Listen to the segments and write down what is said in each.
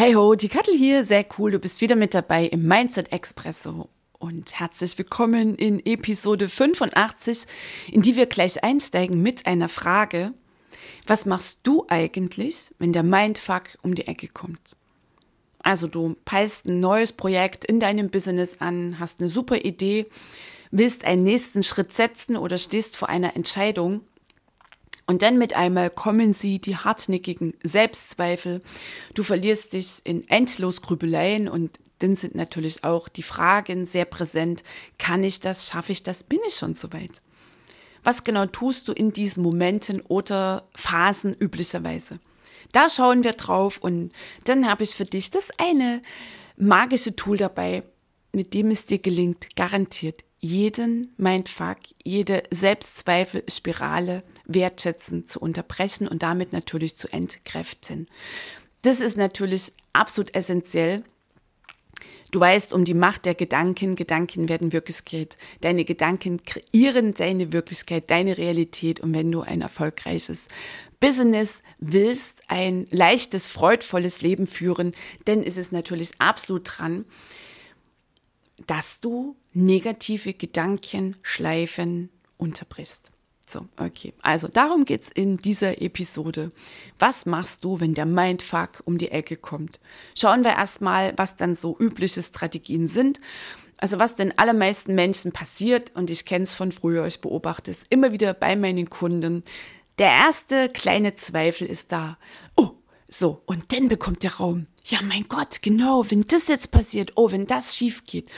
Hey ho, die Kattel hier, sehr cool, du bist wieder mit dabei im Mindset Expresso und herzlich willkommen in Episode 85, in die wir gleich einsteigen mit einer Frage. Was machst du eigentlich, wenn der Mindfuck um die Ecke kommt? Also du peilst ein neues Projekt in deinem Business an, hast eine super Idee, willst einen nächsten Schritt setzen oder stehst vor einer Entscheidung und dann mit einmal kommen sie, die hartnäckigen Selbstzweifel. Du verlierst dich in endlos Grübeleien und dann sind natürlich auch die Fragen sehr präsent. Kann ich das? Schaffe ich das? Bin ich schon soweit? Was genau tust du in diesen Momenten oder Phasen üblicherweise? Da schauen wir drauf und dann habe ich für dich das eine magische Tool dabei, mit dem es dir gelingt, garantiert jeden Mindfuck, jede Selbstzweifelspirale wertschätzen zu unterbrechen und damit natürlich zu entkräften. Das ist natürlich absolut essentiell. Du weißt um die Macht der Gedanken. Gedanken werden Wirklichkeit. Deine Gedanken kreieren deine Wirklichkeit, deine Realität. Und wenn du ein erfolgreiches Business willst, ein leichtes, freudvolles Leben führen, dann ist es natürlich absolut dran, dass du negative Gedanken, Schleifen unterbrichst. So, okay. Also darum geht es in dieser Episode. Was machst du, wenn der Mindfuck um die Ecke kommt? Schauen wir erstmal, was dann so übliche Strategien sind. Also was den allermeisten Menschen passiert, und ich kenne es von früher, ich beobachte es immer wieder bei meinen Kunden. Der erste kleine Zweifel ist da. Oh, so, und dann bekommt der Raum. Ja, mein Gott, genau, wenn das jetzt passiert, oh, wenn das schief geht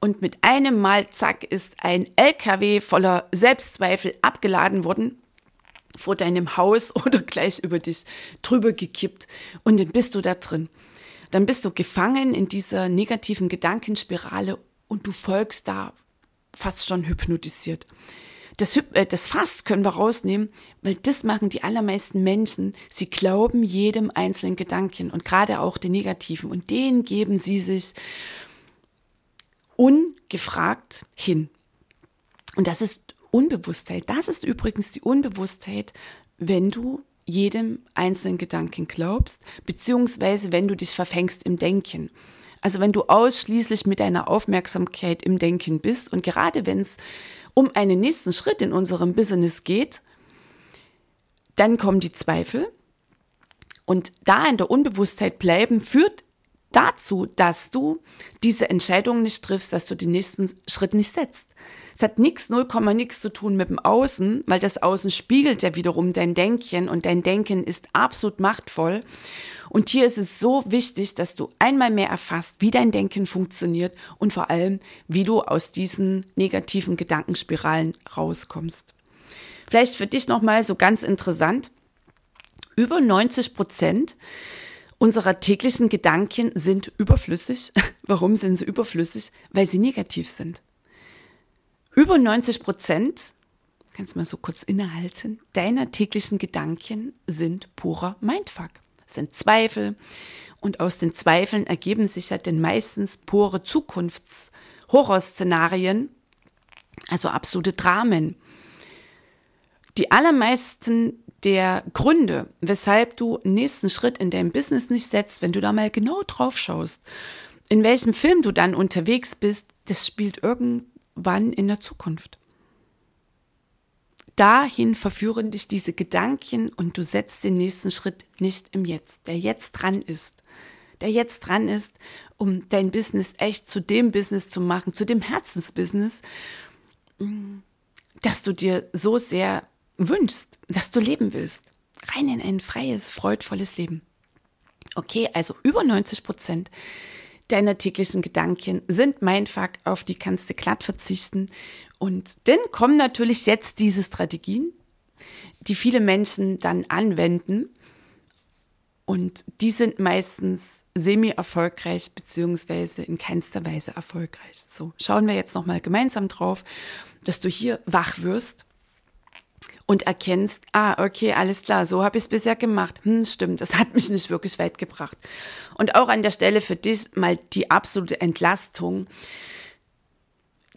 und mit einem Mal, zack, ist ein LKW voller Selbstzweifel abgeladen worden vor deinem Haus oder gleich über dich drüber gekippt und dann bist du da drin. Dann bist du gefangen in dieser negativen Gedankenspirale und du folgst da fast schon hypnotisiert. Das, äh, das Fast können wir rausnehmen, weil das machen die allermeisten Menschen. Sie glauben jedem einzelnen Gedanken und gerade auch den negativen und den geben sie sich ungefragt hin. Und das ist Unbewusstheit. Das ist übrigens die Unbewusstheit, wenn du jedem einzelnen Gedanken glaubst, beziehungsweise wenn du dich verfängst im Denken. Also wenn du ausschließlich mit deiner Aufmerksamkeit im Denken bist und gerade wenn es um einen nächsten Schritt in unserem Business geht, dann kommen die Zweifel und da in der Unbewusstheit bleiben führt dazu, dass du diese Entscheidung nicht triffst, dass du den nächsten Schritt nicht setzt. Es hat nichts, 0, nichts zu tun mit dem Außen, weil das Außen spiegelt ja wiederum dein Denken und dein Denken ist absolut machtvoll. Und hier ist es so wichtig, dass du einmal mehr erfasst, wie dein Denken funktioniert und vor allem, wie du aus diesen negativen Gedankenspiralen rauskommst. Vielleicht für dich nochmal so ganz interessant. Über 90 Prozent unserer täglichen Gedanken sind überflüssig. Warum sind sie überflüssig? Weil sie negativ sind. Über 90 Prozent, kannst du mal so kurz innehalten, deiner täglichen Gedanken sind purer Mindfuck, sind Zweifel. Und aus den Zweifeln ergeben sich ja dann meistens pure Zukunftshorrorszenarien, also absolute Dramen. Die allermeisten der Gründe, weshalb du nächsten Schritt in deinem Business nicht setzt, wenn du da mal genau drauf schaust, in welchem Film du dann unterwegs bist, das spielt irgendwann in der Zukunft. Dahin verführen dich diese Gedanken und du setzt den nächsten Schritt nicht im Jetzt, der jetzt dran ist. Der jetzt dran ist, um dein Business echt zu dem Business zu machen, zu dem Herzensbusiness, dass du dir so sehr wünschst, dass du leben willst. Rein in ein freies, freudvolles Leben. Okay, also über 90 Prozent deiner täglichen Gedanken sind Mindfuck, auf die kannst du glatt verzichten. Und dann kommen natürlich jetzt diese Strategien, die viele Menschen dann anwenden. Und die sind meistens semi-erfolgreich beziehungsweise in keinster Weise erfolgreich. So, schauen wir jetzt nochmal gemeinsam drauf, dass du hier wach wirst und erkennst, ah, okay, alles klar, so habe ich es bisher gemacht. Hm, stimmt, das hat mich nicht wirklich weit gebracht. Und auch an der Stelle für dich mal die absolute Entlastung.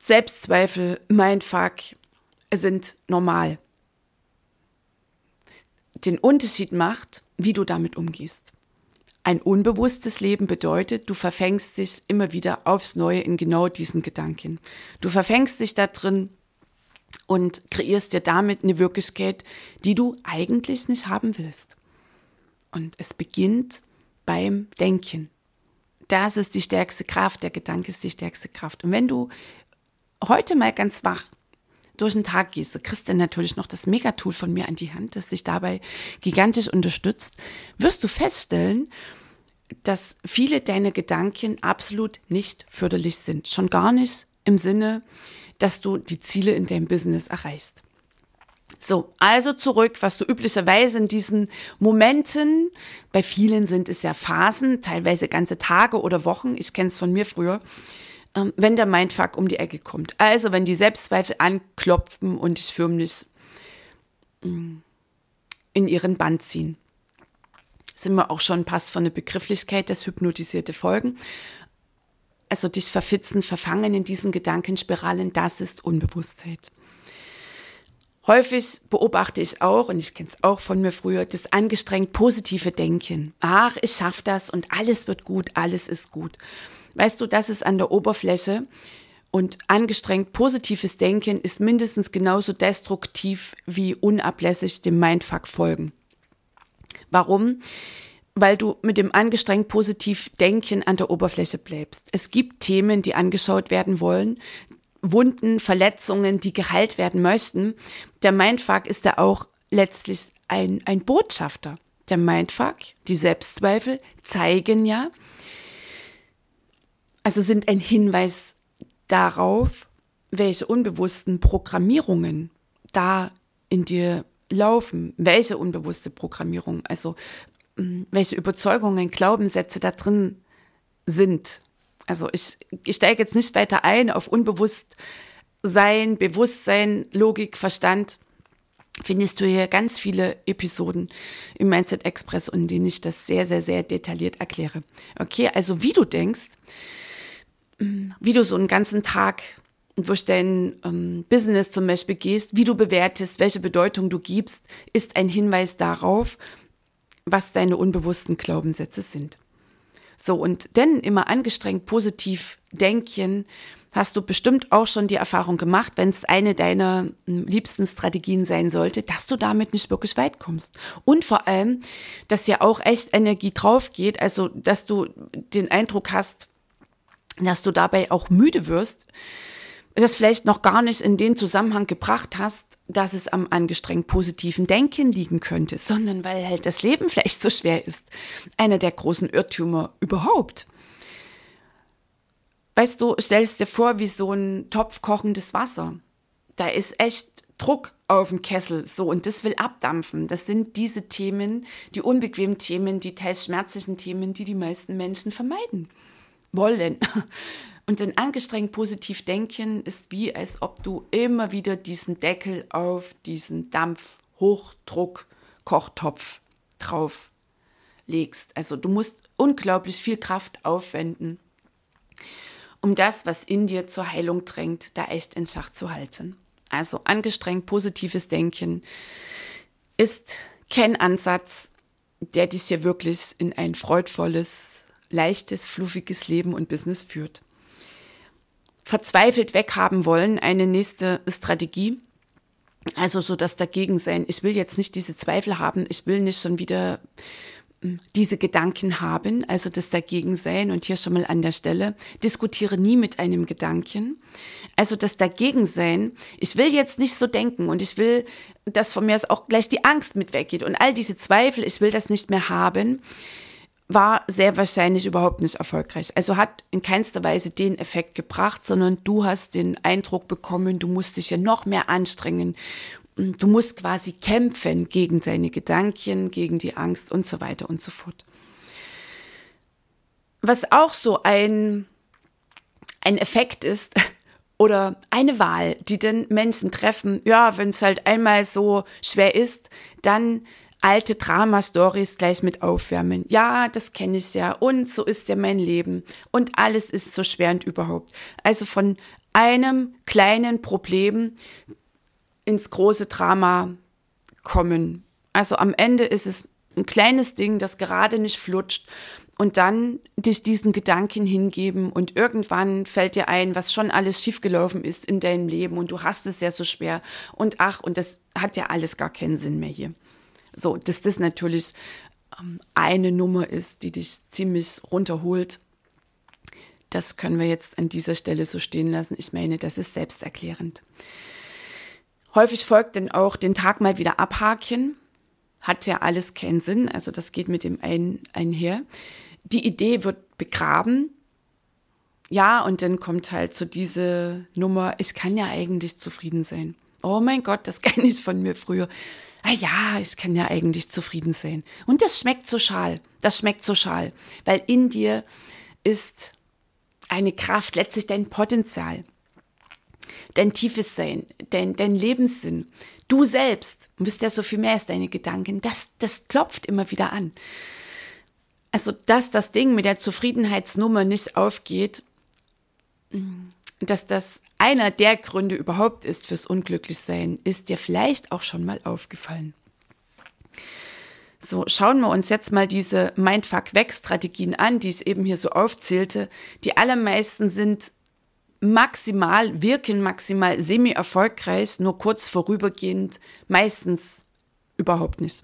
Selbstzweifel, mein Fuck, sind normal. Den Unterschied macht, wie du damit umgehst. Ein unbewusstes Leben bedeutet, du verfängst dich immer wieder aufs Neue in genau diesen Gedanken. Du verfängst dich da drin, und kreierst dir damit eine Wirklichkeit, die du eigentlich nicht haben willst. Und es beginnt beim Denken. Das ist die stärkste Kraft, der Gedanke ist die stärkste Kraft. Und wenn du heute mal ganz wach durch den Tag gehst, du kriegst dann natürlich noch das Megatool von mir an die Hand, das dich dabei gigantisch unterstützt, wirst du feststellen, dass viele deiner Gedanken absolut nicht förderlich sind. Schon gar nicht im Sinne, dass du die Ziele in deinem Business erreichst. So, also zurück, was du üblicherweise in diesen Momenten, bei vielen sind es ja Phasen, teilweise ganze Tage oder Wochen, ich kenne es von mir früher, ähm, wenn der Mindfuck um die Ecke kommt. Also wenn die Selbstzweifel anklopfen und dich förmlich mm, in ihren Band ziehen. Sind wir auch schon passt von der Begrifflichkeit, das hypnotisierte Folgen also dich verfitzen, verfangen in diesen Gedankenspiralen, das ist Unbewusstheit. Häufig beobachte ich auch, und ich kenne es auch von mir früher, das angestrengt positive Denken. Ach, ich schaffe das und alles wird gut, alles ist gut. Weißt du, das ist an der Oberfläche und angestrengt positives Denken ist mindestens genauso destruktiv wie unablässig dem Mindfuck folgen. Warum? Weil du mit dem angestrengt positiv Denken an der Oberfläche bleibst. Es gibt Themen, die angeschaut werden wollen, Wunden, Verletzungen, die geheilt werden möchten. Der Mindfuck ist da auch letztlich ein, ein Botschafter. Der Mindfuck, die Selbstzweifel zeigen ja, also sind ein Hinweis darauf, welche unbewussten Programmierungen da in dir laufen, welche unbewusste Programmierung, also welche Überzeugungen, Glaubenssätze da drin sind. Also ich, ich steige jetzt nicht weiter ein auf Unbewusstsein, Bewusstsein, Logik, Verstand. Findest du hier ganz viele Episoden im Mindset Express, in denen ich das sehr, sehr, sehr detailliert erkläre. Okay, also wie du denkst, wie du so einen ganzen Tag durch dein ähm, Business zum Beispiel gehst, wie du bewertest, welche Bedeutung du gibst, ist ein Hinweis darauf, was deine unbewussten Glaubenssätze sind. So, und denn immer angestrengt positiv denken, hast du bestimmt auch schon die Erfahrung gemacht, wenn es eine deiner hm, liebsten Strategien sein sollte, dass du damit nicht wirklich weit kommst. Und vor allem, dass ja auch echt Energie drauf geht, also dass du den Eindruck hast, dass du dabei auch müde wirst, das vielleicht noch gar nicht in den Zusammenhang gebracht hast, dass es am angestrengt positiven Denken liegen könnte, sondern weil halt das Leben vielleicht so schwer ist. Einer der großen Irrtümer überhaupt. Weißt du, stellst dir vor, wie so ein Topf kochendes Wasser. Da ist echt Druck auf dem Kessel, so, und das will abdampfen. Das sind diese Themen, die unbequemen Themen, die teils schmerzlichen Themen, die die meisten Menschen vermeiden wollen. Und ein angestrengt positiv denken ist wie, als ob du immer wieder diesen Deckel auf diesen Dampf-Hochdruck-Kochtopf drauf legst. Also du musst unglaublich viel Kraft aufwenden, um das, was in dir zur Heilung drängt, da echt in Schach zu halten. Also angestrengt positives Denken ist kein Ansatz, der dich hier wirklich in ein freudvolles, leichtes, fluffiges Leben und Business führt verzweifelt weghaben wollen, eine nächste Strategie. Also so das Dagegensein. Ich will jetzt nicht diese Zweifel haben, ich will nicht schon wieder hm, diese Gedanken haben, also das Dagegensein und hier schon mal an der Stelle, diskutiere nie mit einem Gedanken. Also das Dagegensein, ich will jetzt nicht so denken und ich will, dass von mir auch gleich die Angst mit weggeht und all diese Zweifel, ich will das nicht mehr haben war sehr wahrscheinlich überhaupt nicht erfolgreich. Also hat in keinster Weise den Effekt gebracht, sondern du hast den Eindruck bekommen, du musst dich ja noch mehr anstrengen. Du musst quasi kämpfen gegen deine Gedanken, gegen die Angst und so weiter und so fort. Was auch so ein, ein Effekt ist, oder eine Wahl, die den Menschen treffen, ja, wenn es halt einmal so schwer ist, dann alte Drama-Stories gleich mit aufwärmen. Ja, das kenne ich ja und so ist ja mein Leben und alles ist so schwer und überhaupt. Also von einem kleinen Problem ins große Drama kommen. Also am Ende ist es ein kleines Ding, das gerade nicht flutscht und dann dich diesen Gedanken hingeben und irgendwann fällt dir ein, was schon alles schiefgelaufen ist in deinem Leben und du hast es ja so schwer und ach, und das hat ja alles gar keinen Sinn mehr hier. So, dass das natürlich ähm, eine Nummer ist, die dich ziemlich runterholt, das können wir jetzt an dieser Stelle so stehen lassen. Ich meine, das ist selbsterklärend. Häufig folgt dann auch den Tag mal wieder abhaken. Hat ja alles keinen Sinn, also das geht mit dem einen einher. Die Idee wird begraben. Ja, und dann kommt halt so diese Nummer, ich kann ja eigentlich zufrieden sein. Oh mein Gott, das kenne ich von mir früher ah ja, ich kann ja eigentlich zufrieden sein. Und das schmeckt so schal, das schmeckt so schal, weil in dir ist eine Kraft, letztlich dein Potenzial, dein tiefes Sein, dein, dein Lebenssinn. Du selbst, du bist ja so viel mehr als deine Gedanken, das, das klopft immer wieder an. Also, dass das Ding mit der Zufriedenheitsnummer nicht aufgeht, dass das einer der Gründe überhaupt ist fürs Unglücklichsein, ist dir vielleicht auch schon mal aufgefallen. So, schauen wir uns jetzt mal diese Mindfuck-Weg-Strategien an, die ich eben hier so aufzählte. Die allermeisten sind maximal, wirken maximal semi-erfolgreich, nur kurz vorübergehend, meistens überhaupt nicht.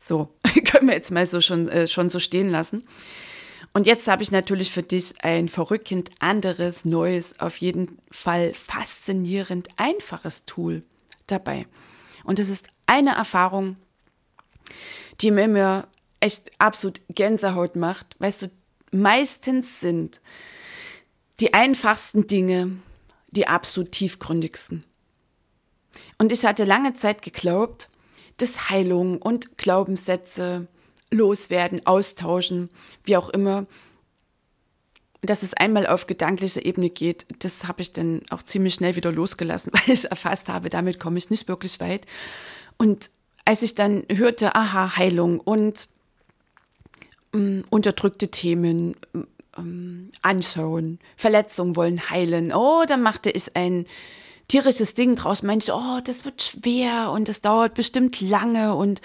So, können wir jetzt mal so schon, äh, schon so stehen lassen. Und jetzt habe ich natürlich für dich ein verrückend anderes, neues, auf jeden Fall faszinierend einfaches Tool dabei. Und das ist eine Erfahrung, die mir, mir echt absolut Gänsehaut macht. Weißt du, meistens sind die einfachsten Dinge die absolut tiefgründigsten. Und ich hatte lange Zeit geglaubt, dass Heilung und Glaubenssätze loswerden, austauschen, wie auch immer. Dass es einmal auf gedanklicher Ebene geht, das habe ich dann auch ziemlich schnell wieder losgelassen, weil ich erfasst habe, damit komme ich nicht wirklich weit. Und als ich dann hörte, aha, Heilung und ähm, unterdrückte Themen ähm, anschauen, Verletzungen wollen heilen, oh, dann machte ich ein tierisches Ding draus. Meinte, oh, das wird schwer und das dauert bestimmt lange und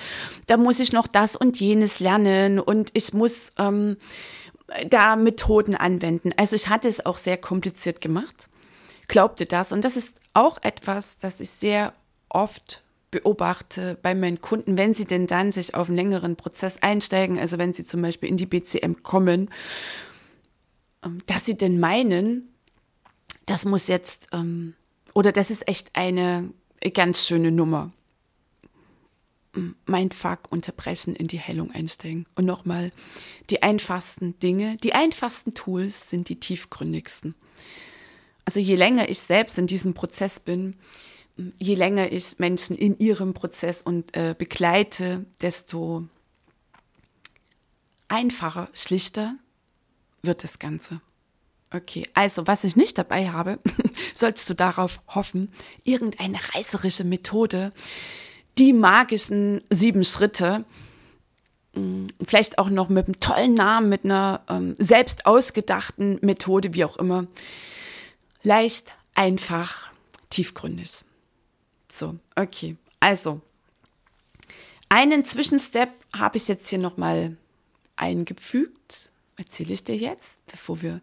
da muss ich noch das und jenes lernen und ich muss ähm, da Methoden anwenden. Also ich hatte es auch sehr kompliziert gemacht, glaubte das und das ist auch etwas, das ich sehr oft beobachte bei meinen Kunden, wenn sie denn dann sich auf einen längeren Prozess einsteigen, also wenn sie zum Beispiel in die BCM kommen, ähm, dass sie denn meinen, das muss jetzt ähm, oder das ist echt eine ganz schöne Nummer. Mein Fuck unterbrechen, in die Hellung einsteigen. Und nochmal, die einfachsten Dinge, die einfachsten Tools sind die tiefgründigsten. Also je länger ich selbst in diesem Prozess bin, je länger ich Menschen in ihrem Prozess und äh, begleite, desto einfacher, schlichter wird das Ganze. Okay, also was ich nicht dabei habe, sollst du darauf hoffen, irgendeine reißerische Methode, die magischen sieben Schritte, mm, vielleicht auch noch mit einem tollen Namen, mit einer ähm, selbst ausgedachten Methode, wie auch immer. Leicht, einfach, tiefgründig. So, okay. Also, einen Zwischenstep habe ich jetzt hier nochmal eingefügt. Erzähle ich dir jetzt, bevor wir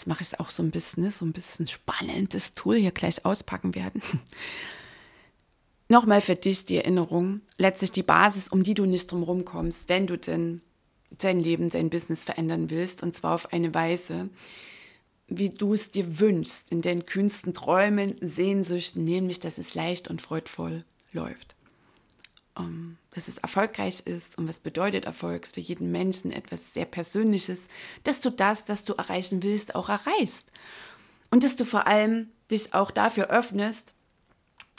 jetzt mache ich es auch so ein bisschen, ne, so ein bisschen spannendes Tool hier gleich auspacken werden. Nochmal für dich die Erinnerung, letztlich die Basis, um die du nicht drum kommst, wenn du denn dein Leben, dein Business verändern willst, und zwar auf eine Weise, wie du es dir wünschst, in den kühnsten Träumen, Sehnsüchten, nämlich, dass es leicht und freudvoll läuft. Ähm, dass es erfolgreich ist und was bedeutet Erfolg für jeden Menschen etwas sehr Persönliches, dass du das, das du erreichen willst, auch erreichst. Und dass du vor allem dich auch dafür öffnest,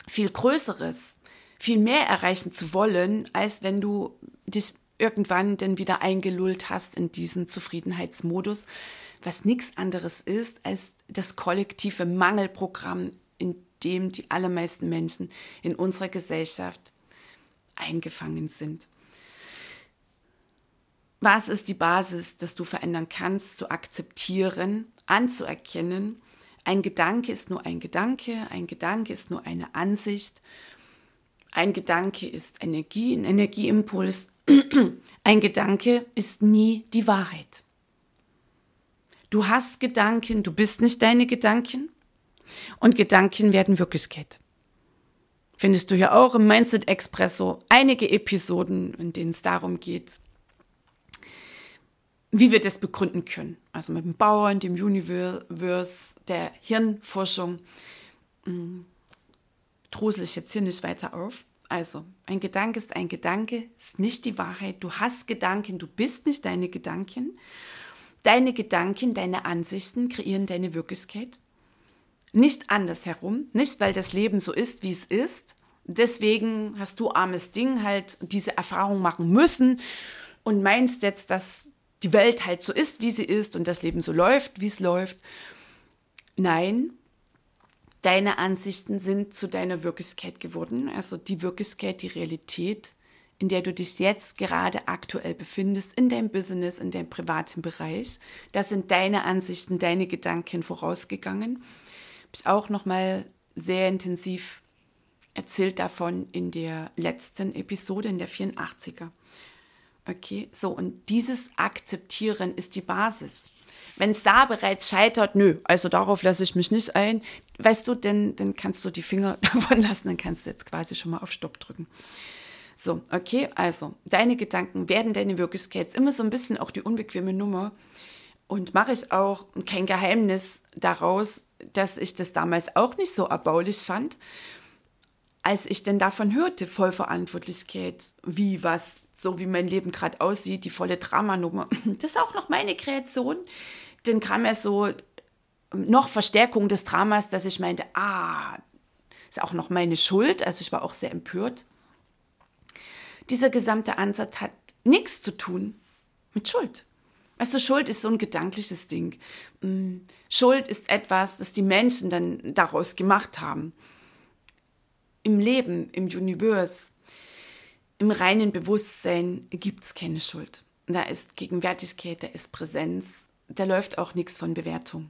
viel Größeres, viel mehr erreichen zu wollen, als wenn du dich irgendwann dann wieder eingelullt hast in diesen Zufriedenheitsmodus, was nichts anderes ist als das kollektive Mangelprogramm, in dem die allermeisten Menschen in unserer Gesellschaft eingefangen sind. Was ist die Basis, dass du verändern kannst, zu akzeptieren, anzuerkennen? Ein Gedanke ist nur ein Gedanke, ein Gedanke ist nur eine Ansicht, ein Gedanke ist Energie, ein Energieimpuls, ein Gedanke ist nie die Wahrheit. Du hast Gedanken, du bist nicht deine Gedanken und Gedanken werden Wirklichkeit findest du ja auch im Mindset Expresso einige Episoden, in denen es darum geht, wie wir das begründen können. Also mit dem Bauern, dem Universe, der Hirnforschung. Hm, drusel ich jetzt hier nicht weiter auf. Also, ein Gedanke ist ein Gedanke, ist nicht die Wahrheit. Du hast Gedanken, du bist nicht deine Gedanken. Deine Gedanken, deine Ansichten kreieren deine Wirklichkeit. Nicht andersherum, nicht weil das Leben so ist, wie es ist. Deswegen hast du armes Ding halt diese Erfahrung machen müssen und meinst jetzt, dass die Welt halt so ist, wie sie ist und das Leben so läuft, wie es läuft. Nein, deine Ansichten sind zu deiner Wirklichkeit geworden. Also die Wirklichkeit, die Realität, in der du dich jetzt gerade aktuell befindest, in deinem Business, in deinem privaten Bereich. Da sind deine Ansichten, deine Gedanken vorausgegangen ich auch noch mal sehr intensiv erzählt davon in der letzten Episode, in der 84er. Okay, so und dieses Akzeptieren ist die Basis. Wenn es da bereits scheitert, nö, also darauf lasse ich mich nicht ein, weißt du, denn dann kannst du die Finger davon lassen, dann kannst du jetzt quasi schon mal auf Stopp drücken. So, okay, also deine Gedanken werden deine Wirklichkeit. Immer so ein bisschen auch die unbequeme Nummer. Und mache ich auch kein Geheimnis daraus, dass ich das damals auch nicht so erbaulich fand, als ich denn davon hörte, Vollverantwortlichkeit, wie was, so wie mein Leben gerade aussieht, die volle Dramanummer. Das ist auch noch meine Kreation. Dann kam ja so noch Verstärkung des Dramas, dass ich meinte, ah, ist auch noch meine Schuld. Also ich war auch sehr empört. Dieser gesamte Ansatz hat nichts zu tun mit Schuld. Weißt du, Schuld ist so ein gedankliches Ding. Mm, Schuld ist etwas, das die Menschen dann daraus gemacht haben. Im Leben, im Universe, im reinen Bewusstsein gibt es keine Schuld. Da ist Gegenwärtigkeit, da ist Präsenz, da läuft auch nichts von Bewertung.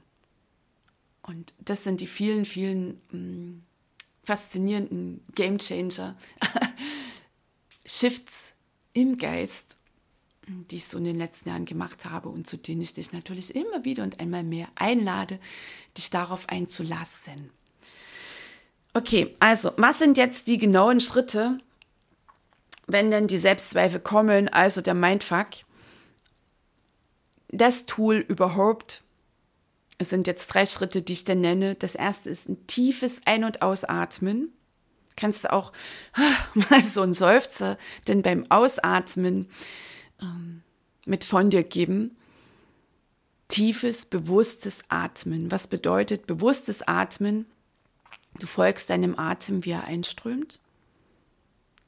Und das sind die vielen, vielen mh, mm, faszinierenden Game Changer, Shifts im Geist die ich so in den letzten Jahren gemacht habe und zu denen ich dich natürlich immer wieder und einmal mehr einlade, dich darauf einzulassen. Okay, also, was sind jetzt die genauen Schritte, wenn denn die Selbstzweifel kommen, also der Mindfuck? Das Tool überhaupt, es sind jetzt drei Schritte, die ich dir nenne. Das erste ist ein tiefes Ein- und Ausatmen. Kannst du auch mal so ein Seufzer, denn beim Ausatmen ähm, mit von dir geben. Tiefes, bewusstes Atmen. Was bedeutet bewusstes Atmen? Du folgst deinem Atem, wie er einströmt.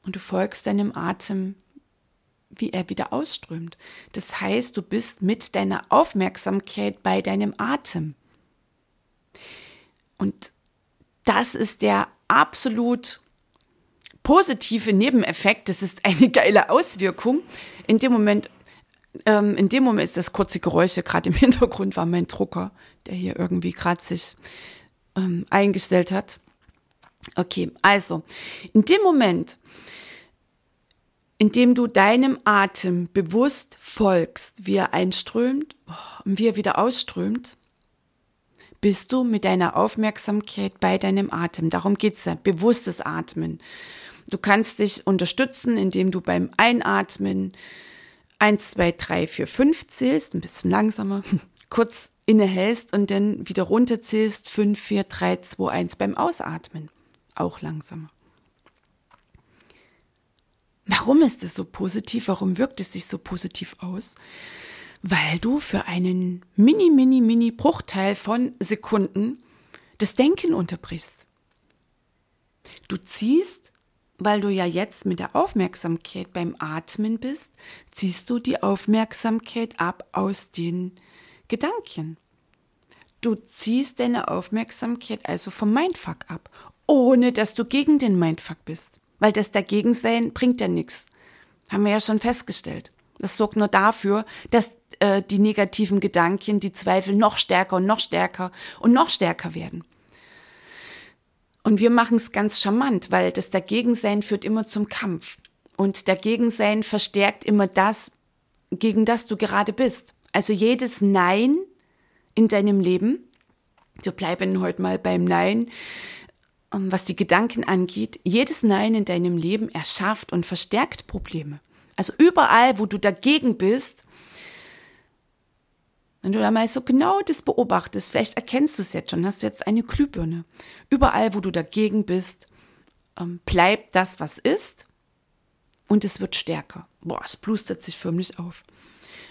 Und du folgst deinem Atem, wie er wieder ausströmt. Das heißt, du bist mit deiner Aufmerksamkeit bei deinem Atem. Und das ist der absolut positive Nebeneffekt. Das ist eine geile Auswirkung, in dem Moment, ähm, in dem Moment ist das kurze Geräusche, gerade im Hintergrund war mein Drucker, der hier irgendwie gerade sich ähm, eingestellt hat. Okay, also, in dem Moment, in dem du deinem Atem bewusst folgst, wie er einströmt und wie er wieder ausströmt, bist du mit deiner Aufmerksamkeit bei deinem Atem. Darum geht es ja, bewusstes Atmen. Du kannst dich unterstützen, indem du beim Einatmen 1, 2, 3, 4, 5 zählst, ein bisschen langsamer, kurz innehältst und dann wieder runterzählst 5, 4, 3, 2, 1 beim Ausatmen. Auch langsamer. Warum ist es so positiv? Warum wirkt es sich so positiv aus? Weil du für einen mini, mini, mini Bruchteil von Sekunden das Denken unterbrichst. Du ziehst, weil du ja jetzt mit der Aufmerksamkeit beim Atmen bist, ziehst du die Aufmerksamkeit ab aus den Gedanken. Du ziehst deine Aufmerksamkeit also vom Mindfuck ab, ohne dass du gegen den Mindfuck bist. Weil das Dagegensein bringt ja nichts. Haben wir ja schon festgestellt. Das sorgt nur dafür, dass äh, die negativen Gedanken, die Zweifel noch stärker und noch stärker und noch stärker werden. Und wir machen es ganz charmant, weil das Dagegensein führt immer zum Kampf. Und Dagegensein verstärkt immer das, gegen das du gerade bist. Also jedes Nein in deinem Leben, wir bleiben heute mal beim Nein, ähm, was die Gedanken angeht, jedes Nein in deinem Leben erschafft und verstärkt Probleme. Also überall, wo du dagegen bist, wenn du da mal so genau das beobachtest, vielleicht erkennst du es jetzt schon, hast du jetzt eine Glühbirne. Überall, wo du dagegen bist, ähm, bleibt das, was ist und es wird stärker. Boah, es blustert sich förmlich auf.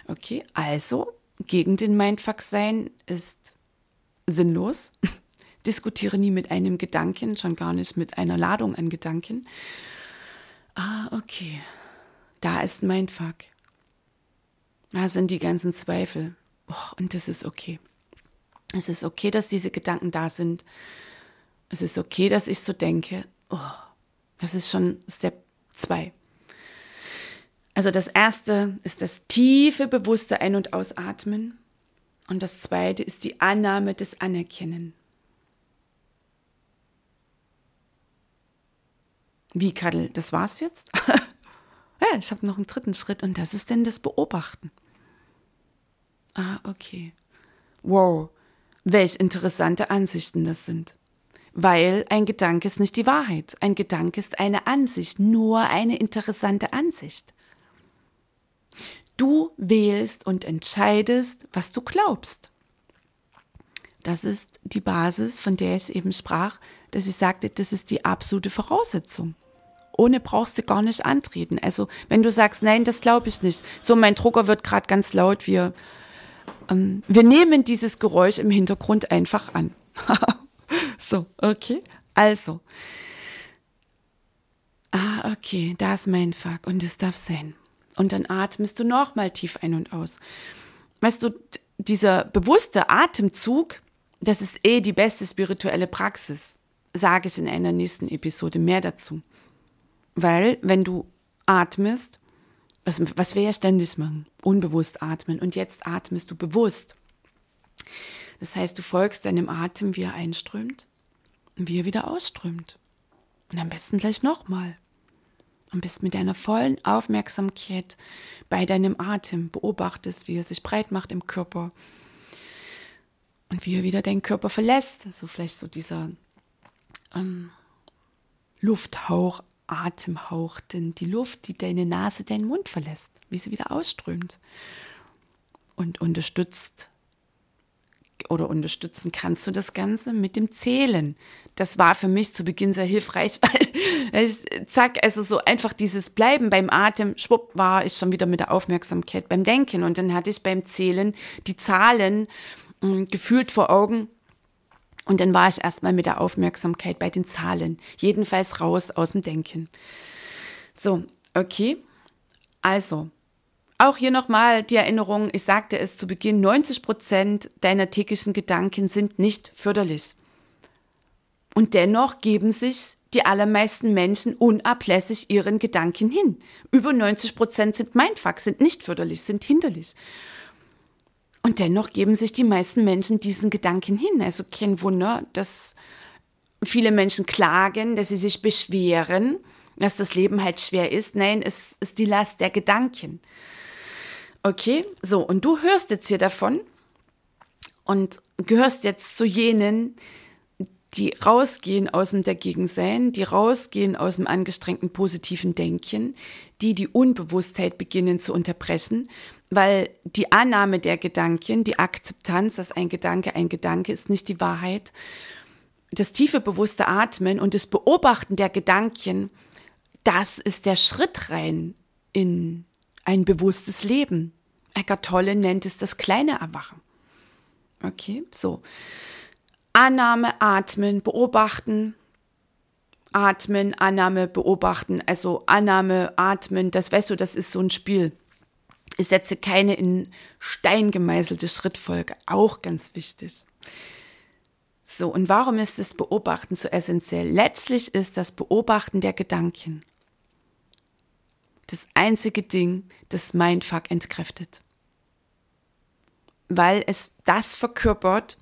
Okay, also gegen den Mindfuck sein ist sinnlos. Diskutiere nie mit einem Gedanken, schon gar nicht mit einer Ladung an Gedanken. Ah, okay. Da ist Mindfuck. Da sind die ganzen Zweifel. Und das ist okay. Es ist okay, dass diese Gedanken da sind. Es ist okay, dass ich so denke. Oh, das ist schon Step 2. Also das erste ist das tiefe, bewusste Ein- und Ausatmen. Und das zweite ist die Annahme des Anerkennen. Wie, Kadel, das war's jetzt? ja, ich habe noch einen dritten Schritt und das ist denn das Beobachten. Ah, okay. Wow, welch interessante Ansichten das sind. Weil ein Gedanke ist nicht die Wahrheit. Ein Gedanke ist eine Ansicht, nur eine interessante Ansicht. Du wählst und entscheidest, was du glaubst. Das ist die Basis, von der ich eben sprach, dass ich sagte, das ist die absolute Voraussetzung. Ohne brauchst du gar nicht antreten. Also wenn du sagst, nein, das glaube ich nicht. So, mein Drucker wird gerade ganz laut, wir wir nehmen dieses Geräusch im Hintergrund einfach an. so, okay. Also. Ah, okay, da ist mein Fuck und es darf sein. Und dann atmest du nochmal tief ein und aus. Weißt du, dieser bewusste Atemzug, das ist eh die beste spirituelle Praxis, sage ich in einer nächsten Episode mehr dazu. Weil, wenn du atmest, was, was wir ja ständig machen, unbewusst atmen. Und jetzt atmest du bewusst. Das heißt, du folgst deinem Atem, wie er einströmt und wie er wieder ausströmt. Und am besten gleich nochmal. Und bist mit deiner vollen Aufmerksamkeit bei deinem Atem, beobachtest, wie er sich breit macht im Körper und wie er wieder deinen Körper verlässt. So vielleicht so dieser ähm, Lufthauch Atemhauch, denn die Luft, die deine Nase, deinen Mund verlässt, wie sie wieder ausströmt. Und unterstützt oder unterstützen kannst du das Ganze mit dem Zählen. Das war für mich zu Beginn sehr hilfreich, weil ich, zack, also so einfach dieses Bleiben beim Atem, schwupp, war ich schon wieder mit der Aufmerksamkeit beim Denken. Und dann hatte ich beim Zählen die Zahlen mh, hm, gefühlt vor Augen und dann war ich erstmal mit der Aufmerksamkeit bei den Zahlen, jedenfalls raus aus dem Denken. So, okay. Also, auch hier nochmal die Erinnerung, ich sagte es zu Beginn, 90 Prozent deiner täglichen Gedanken sind nicht förderlich. Und dennoch geben sich die allermeisten Menschen unablässig ihren Gedanken hin. Über 90 Prozent sind Mindfuck, sind nicht förderlich, sind hinderlich. Und dennoch geben sich die meisten Menschen diesen Gedanken hin. Also kein Wunder, dass viele Menschen klagen, dass sie sich beschweren, dass das Leben halt schwer ist. Nein, es ist die Last der Gedanken. Okay, so, und du hörst jetzt hier davon und gehörst jetzt zu jenen, die rausgehen aus dem Dagegensein, die rausgehen aus dem angestrengten positiven Denken, die die Unbewusstheit beginnen zu unterbrechen weil die Annahme der Gedanken, die Akzeptanz, dass ein Gedanke ein Gedanke ist, nicht die Wahrheit, das tiefe bewusste Atmen und das Beobachten der Gedanken, das ist der Schritt rein in ein bewusstes Leben. Eckart Tolle nennt es das kleine Erwachen. Okay, so. Annahme, atmen, beobachten. Atmen, Annahme, beobachten. Also Annahme, atmen, das weißt du, das ist so ein Spiel. Ich setze keine in Stein gemeißelte Schrittfolge, auch ganz wichtig. So, und warum ist das Beobachten so essentiell? Letztlich ist das Beobachten der Gedanken das einzige Ding, das Mindfuck entkräftet. Weil es das verkörpert,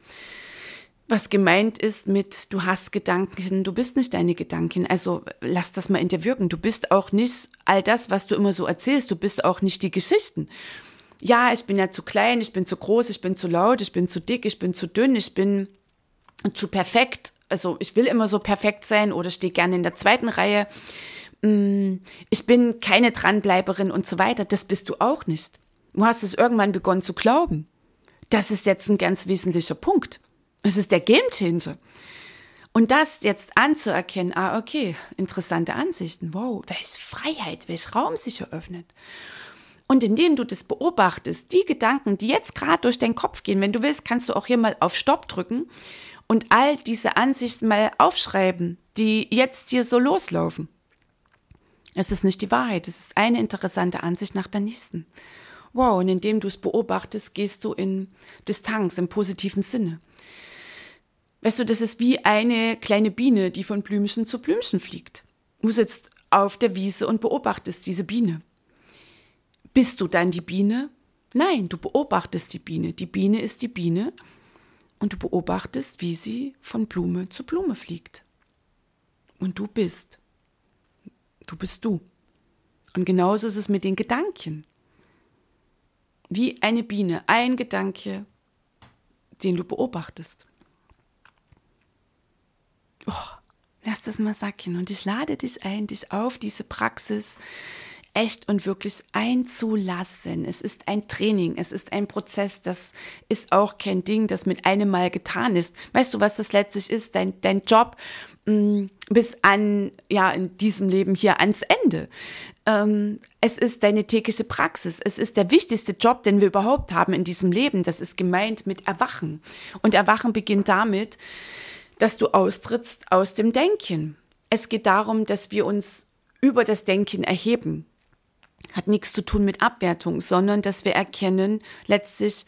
was gemeint ist mit, du hast Gedanken, du bist nicht deine Gedanken. Also lass das mal in dir wirken. Du bist auch nicht all das, was du immer so erzählst. Du bist auch nicht die Geschichten. Ja, ich bin ja zu klein, ich bin zu groß, ich bin zu laut, ich bin zu dick, ich bin zu dünn, ich bin zu perfekt. Also ich will immer so perfekt sein oder stehe gerne in der zweiten Reihe. Mm, ich bin keine Dranbleiberin und so weiter. Das bist du auch nicht. Du hast es irgendwann begonnen zu glauben. Das ist jetzt ein ganz wesentlicher Punkt. Es ist der Gamechanger. Und das jetzt anzuerkennen, ah, okay, interessante Ansichten, wow, welche Freiheit, welch Raum sich eröffnet. Und indem du das beobachtest, die Gedanken, die jetzt gerade durch deinen Kopf gehen, wenn du willst, kannst du auch hier mal auf Stopp drücken und all diese Ansichten mal aufschreiben, die jetzt hier so loslaufen. Es ist nicht die Wahrheit, es ist eine interessante Ansicht nach der nächsten. Wow, und indem du es beobachtest, gehst du in Distanz im positiven Sinne. Weißt du, das ist wie eine kleine Biene, die von Blümchen zu Blümchen fliegt. Du sitzt auf der Wiese und beobachtest diese Biene. Bist du dann die Biene? Nein, du beobachtest die Biene. Die Biene ist die Biene und du beobachtest, wie sie von Blume zu Blume fliegt. Und du bist. Du bist du. Und genauso ist es mit den Gedanken. Wie eine Biene, ein Gedanke, den du beobachtest. Oh, lass das mal sacken. Und ich lade dich ein, dich auf diese Praxis echt und wirklich einzulassen. Es ist ein Training, es ist ein Prozess, das ist auch kein Ding, das mit einem Mal getan ist. Weißt du, was das letztlich ist? Dein, dein Job mh, mm, bis an, ja, in diesem Leben hier ans Ende. Ähm, es ist deine tägliche Praxis. Es ist der wichtigste Job, den wir überhaupt haben in diesem Leben. Das ist gemeint mit Erwachen. Und Erwachen beginnt damit, dass du austrittst aus dem Denken. Es geht darum, dass wir uns über das Denken erheben hat nichts zu tun mit Abwertung, sondern dass wir erkennen letztlich,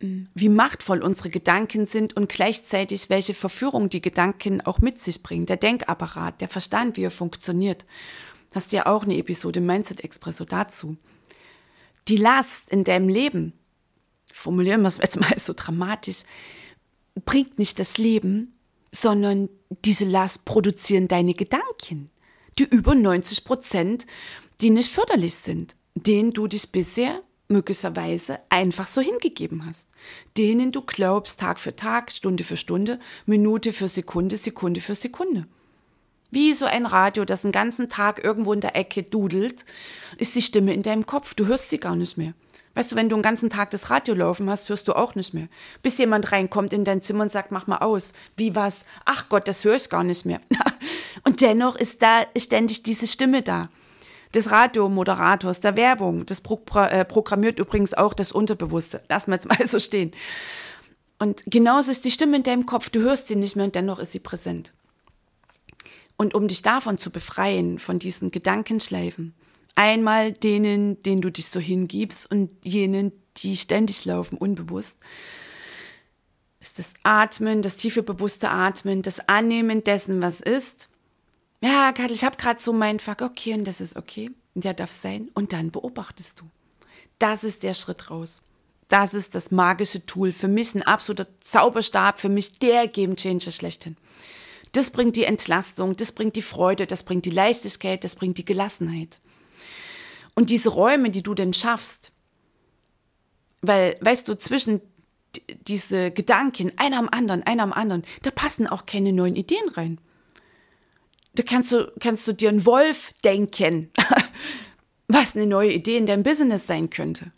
hm, wie machtvoll unsere Gedanken sind und gleichzeitig welche Verführung die Gedanken auch mit sich bringen. Der Denkapparat, der Verstand, wie er funktioniert. Hast ja auch eine Episode Mindset Expresso dazu. Die Last in deinem Leben, formulieren wir es jetzt mal so dramatisch, bringt nicht das Leben, sondern diese Last produzieren deine Gedanken, die über 90 Prozent die nicht förderlich sind, denen du dich bisher möglicherweise einfach so hingegeben hast, denen du glaubst Tag für Tag, Stunde für Stunde, Minute für Sekunde, Sekunde für Sekunde. Wie so ein Radio, das den ganzen Tag irgendwo in der Ecke dudelt, ist die Stimme in deinem Kopf. Du hörst sie gar nicht mehr. Weißt du, wenn du den ganzen Tag das Radio laufen hast, hörst du auch nicht mehr. Bis jemand reinkommt in dein Zimmer und sagt, mach mal aus. Wie was? Ach Gott, das höre ich gar nicht mehr. und dennoch ist da ständig diese Stimme da des Radiomoderators, der Werbung. Das äh, programmiert übrigens auch das Unterbewusste. Lass mal jetzt mal so stehen. Und genauso ist die Stimme in deinem Kopf. Du hörst sie nicht mehr und dennoch ist sie präsent. Und um dich davon zu befreien, von diesen Gedankenschleifen, einmal denen, denen du dich so hingibst und jenen, die ständig laufen, unbewusst, ist das Atmen, das tiefe bewusste Atmen, das Annehmen dessen, was ist ja, Kattel, ich habe gerade so meinen Fuck, okay, und das ist okay. Der darf sein. Und dann beobachtest du. Das ist der Schritt raus. Das ist das magische Tool. Für mich ein absoluter Zauberstab, für mich der Game Changer schlechthin. Das bringt die Entlastung, das bringt die Freude, das bringt die Leichtigkeit, das bringt die Gelassenheit. Und diese Räume, die du denn schaffst, weil, weißt du, zwischen diese Gedanken, einer am anderen, einer am anderen, da passen auch keine neuen Ideen rein. Da kannst du, kannst du dir einen Wolf denken, was eine neue Idee in deinem Business sein könnte.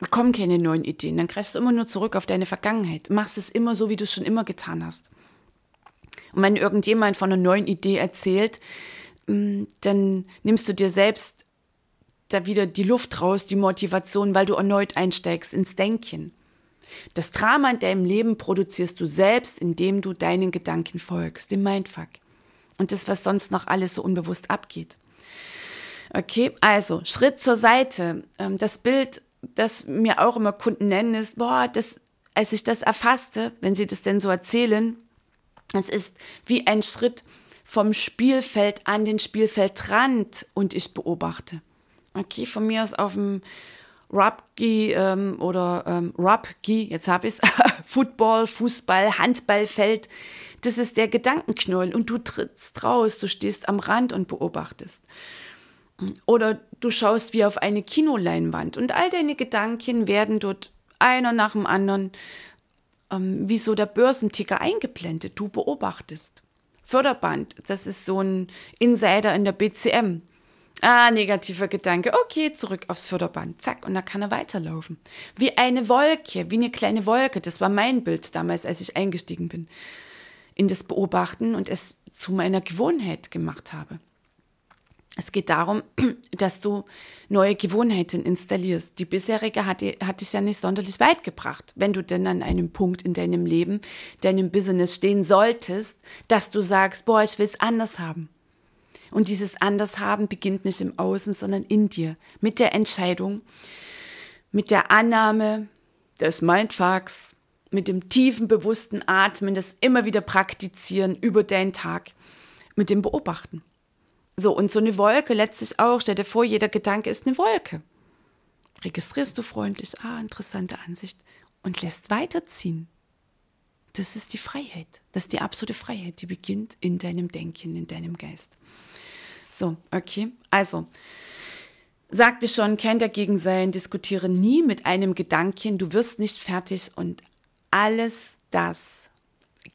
Da kommen keine neuen Ideen. Dann greifst du immer nur zurück auf deine Vergangenheit. Machst es immer so, wie du es schon immer getan hast. Und wenn irgendjemand von einer neuen Idee erzählt, dann nimmst du dir selbst da wieder die Luft raus, die Motivation, weil du erneut einsteigst ins Denken. Das Drama in deinem Leben produzierst du selbst, indem du deinen Gedanken folgst, dem Mindfuck. Und das, was sonst noch alles so unbewusst abgeht. Okay, also Schritt zur Seite. Ähm, das Bild, das mir auch immer Kunden nennen, ist, boah, das, als ich das erfasste, wenn sie das denn so erzählen, es ist wie ein Schritt vom Spielfeld an den Spielfeldrand und ich beobachte. Okay, von mir aus auf dem Rugby ähm, oder ähm, Rugby, jetzt habe ich es, Football, Fußball, Handballfeld. Das ist der Gedankenknoll und du trittst raus, du stehst am Rand und beobachtest. Oder du schaust wie auf eine Kinoleinwand und all deine Gedanken werden dort einer nach dem anderen ähm, wie so der Börsenticker eingeblendet. Du beobachtest. Förderband, das ist so ein Insider in der BCM. Ah, negativer Gedanke. Okay, zurück aufs Förderband. Zack, und da kann er weiterlaufen. Wie eine Wolke, wie eine kleine Wolke. Das war mein Bild damals, als ich eingestiegen bin. In das Beobachten und es zu meiner Gewohnheit gemacht habe. Es geht darum, dass du neue Gewohnheiten installierst. Die bisherige hat, hat dich ja nicht sonderlich weit gebracht. Wenn du denn an einem Punkt in deinem Leben, deinem Business stehen solltest, dass du sagst, boah, ich will es anders haben. Und dieses Andershaben beginnt nicht im Außen, sondern in dir. Mit der Entscheidung, mit der Annahme des Mindfucks, mit dem tiefen, bewussten Atmen, das immer wieder praktizieren über deinen Tag, mit dem Beobachten. So, und so eine Wolke letztlich auch. Stell dir vor, jeder Gedanke ist eine Wolke. Registrierst du freundlich, ah, interessante Ansicht, und lässt weiterziehen. Das ist die Freiheit. Das ist die absolute Freiheit, die beginnt in deinem Denken, in deinem Geist. So, okay. Also, sagte schon, kein dagegen sein, diskutiere nie mit einem Gedanken, du wirst nicht fertig und alles das,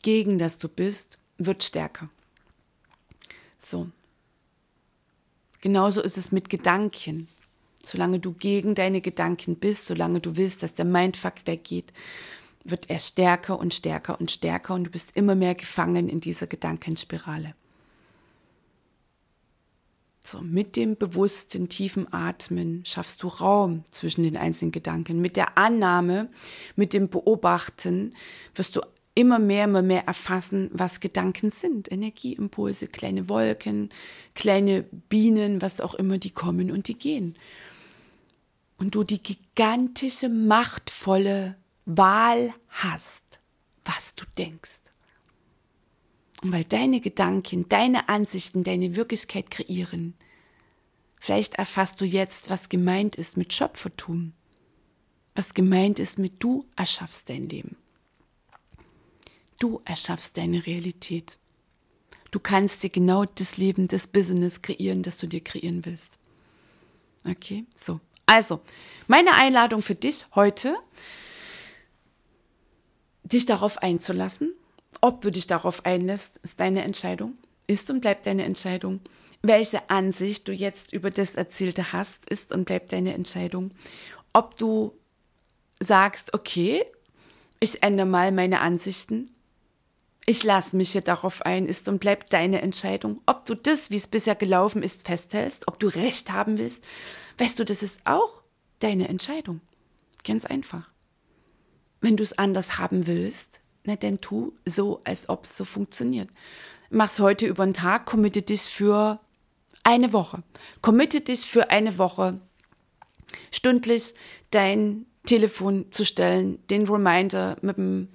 gegen das du bist, wird stärker. So. Genauso ist es mit Gedanken. Solange du gegen deine Gedanken bist, solange du willst, dass der Mindfuck weggeht, wird er stärker und stärker und stärker und du bist immer mehr gefangen in dieser Gedankenspirale. So, mit dem bewussten, tiefen Atmen schaffst du Raum zwischen den einzelnen Gedanken. Mit der Annahme, mit dem Beobachten wirst du immer mehr, immer mehr erfassen, was Gedanken sind. Energieimpulse, kleine Wolken, kleine Bienen, was auch immer, die kommen und die gehen. Und du die gigantische, machtvolle Wahl hast, was du denkst. Und weil deine Gedanken, deine Ansichten, deine Wirklichkeit kreieren, vielleicht erfasst du jetzt, was gemeint ist mit Schöpfertum, was gemeint ist mit du erschaffst dein Leben. Du erschaffst deine Realität. Du kannst dir genau das Leben, das Business kreieren, das du dir kreieren willst. Okay, so. Also, meine Einladung für dich heute, dich darauf einzulassen, ob du dich darauf einlässt, ist deine Entscheidung. Ist und bleibt deine Entscheidung. Welche Ansicht du jetzt über das Erzählte hast, ist und bleibt deine Entscheidung. Ob du sagst, okay, ich ändere mal meine Ansichten. Ich lasse mich hier darauf ein, ist und bleibt deine Entscheidung. Ob du das, wie es bisher gelaufen ist, festhältst, ob du Recht haben willst, weißt du, das ist auch deine Entscheidung. Ganz einfach. Wenn du es anders haben willst, na, denn tu so, als ob es so funktioniert. Mach's heute über den Tag, committe dich für eine Woche. Committe dich für eine Woche, stündlich dein Telefon zu stellen, den Reminder mit einem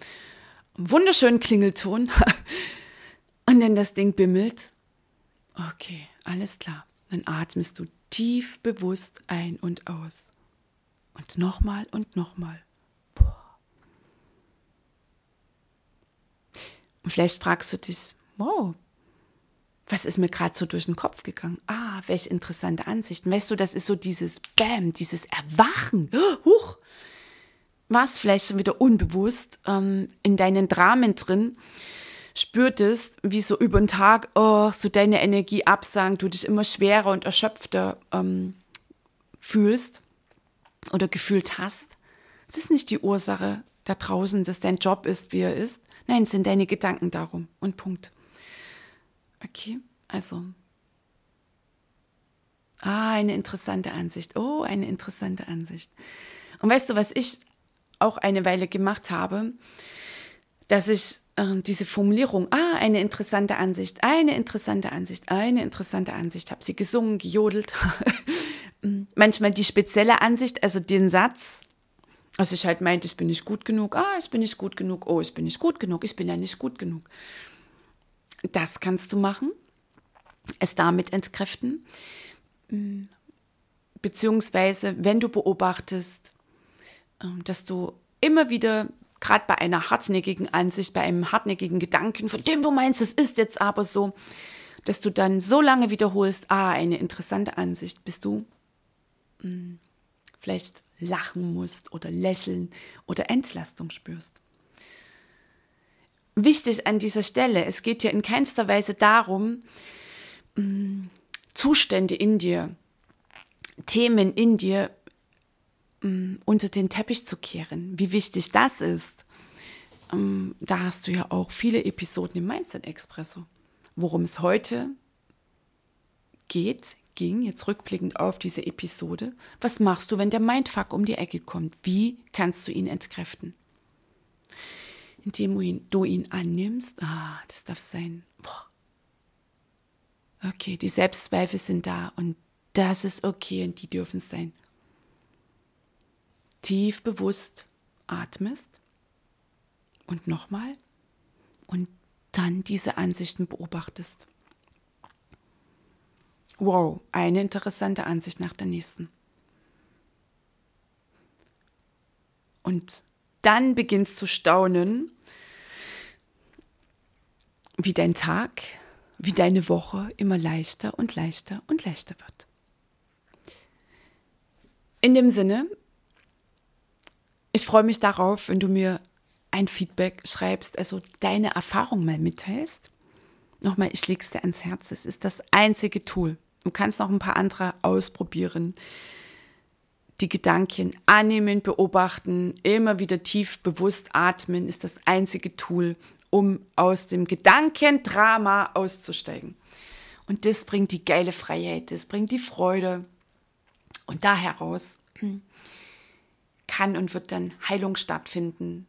wunderschönen Klingelton. Und wenn das Ding bimmelt, okay, alles klar. Dann atmest du tief bewusst ein und aus. Und nochmal und nochmal. Und vielleicht fragst du dich, wow, was ist mir gerade so durch den Kopf gegangen? Ah, welche interessante Ansichten. Weißt du, das ist so dieses Bam, dieses Erwachen. Huch! Was vielleicht schon wieder unbewusst ähm, in deinen Dramen drin spürtest, wie so über den Tag oh, so deine Energie absank, du dich immer schwerer und erschöpfter ähm, fühlst oder gefühlt hast. Es ist nicht die Ursache da draußen, dass dein Job ist, wie er ist, Nein, es sind deine Gedanken darum. Und Punkt. Okay, also Ah, eine interessante Ansicht. Oh, eine interessante Ansicht. Und weißt du, was ich auch eine Weile gemacht habe, dass ich äh, diese Formulierung, ah, eine interessante Ansicht, eine interessante Ansicht, eine interessante Ansicht, habe sie gesungen, gejodelt. Manchmal die spezielle Ansicht, also den Satz, also ich halt meinte, ich bin nicht gut genug, ah, ich bin nicht gut genug, oh, ich bin nicht gut genug, ich bin ja nicht gut genug. Das kannst du machen, es damit entkräften. Beziehungsweise, wenn du beobachtest, dass du immer wieder, gerade bei einer hartnäckigen Ansicht, bei einem hartnäckigen Gedanken, von dem du meinst, es ist jetzt aber so, dass du dann so lange wiederholst, ah, eine interessante Ansicht, bis du mh, hm, vielleicht lachen musst oder lächeln oder Entlastung spürst. Wichtig an dieser Stelle, es geht hier in keinster Weise darum, mh, hm, Zustände in dir, Themen in dir mh, mm, unter den Teppich zu kehren. Wie wichtig das ist, ähm, da hast du ja auch viele Episoden im Mindset Expresso. Worum es heute geht, ging, jetzt rückblickend auf diese Episode, was machst du, wenn der Mindfuck um die Ecke kommt? Wie kannst du ihn entkräften? Indem du ihn, du ihn annimmst, ah, das darf sein. Boah. Okay, die Selbstzweifel sind da und das ist okay und die dürfen sein. Tief bewusst atmest und nochmal und dann diese Ansichten beobachtest. Wow, eine interessante Ansicht nach der nächsten. Und dann beginnst zu staunen, wie dein Tag, wie deine Woche immer leichter und leichter und leichter wird. In dem Sinne, ich freue mich darauf, wenn du mir ein Feedback schreibst, also deine Erfahrung mal mitteilst. Nochmal, ich leg's dir ans Herz. Es ist das einzige Tool. Du kannst noch ein paar andere ausprobieren. Die Gedanken annehmen, beobachten, immer wieder tief bewusst atmen ist das einzige Tool, um aus dem Gedankendrama auszusteigen. Und das bringt die geile Freiheit, das bringt die Freude, und da heraus kann und wird dann Heilung stattfinden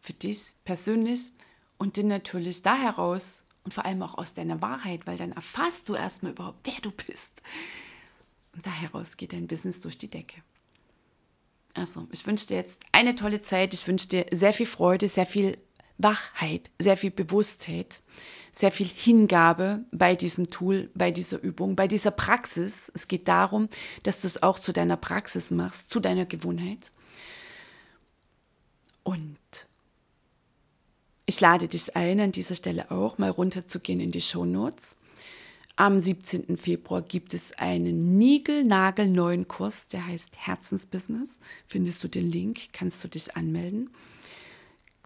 für dich persönlich und dann natürlich da heraus und vor allem auch aus deiner Wahrheit, weil dann erfasst du erstmal überhaupt, wer du bist. Und da heraus geht dein Business durch die Decke. Also, ich wünsche dir jetzt eine tolle Zeit. Ich wünsche dir sehr viel Freude, sehr viel Wachheit, sehr viel Bewusstheit, sehr viel Hingabe bei diesem Tool, bei dieser Übung, bei dieser Praxis. Es geht darum, dass du es auch zu deiner Praxis machst, zu deiner Gewohnheit. Und ich lade dich ein, an dieser Stelle auch mal runterzugehen in die Show Notes. Am 17. Februar gibt es einen niegelnagelneuen Kurs, der heißt Herzensbusiness. Findest du den Link, kannst du dich anmelden.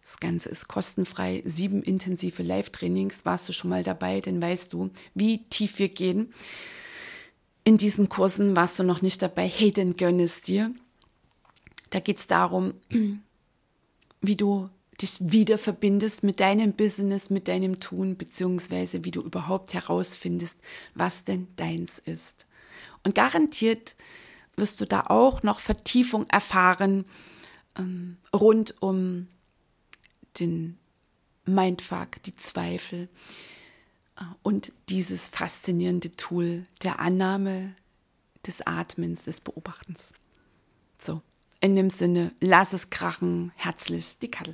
Das Ganze ist kostenfrei. Sieben intensive Live-Trainings. Warst du schon mal dabei, dann weißt du, wie tief wir gehen. In diesen Kursen warst du noch nicht dabei. Hey, dann gönn es dir. Da geht es darum, wie du dich wieder verbindest mit deinem Business, mit deinem Tun, beziehungsweise wie du überhaupt herausfindest, was denn deins ist. Und garantiert wirst du da auch noch Vertiefung erfahren ähm, rund um den Mindfuck, die Zweifel äh, und dieses faszinierende Tool der Annahme, des Atmens, des Beobachtens. So, in dem Sinne, lass es krachen. Herzlich, die Kattel.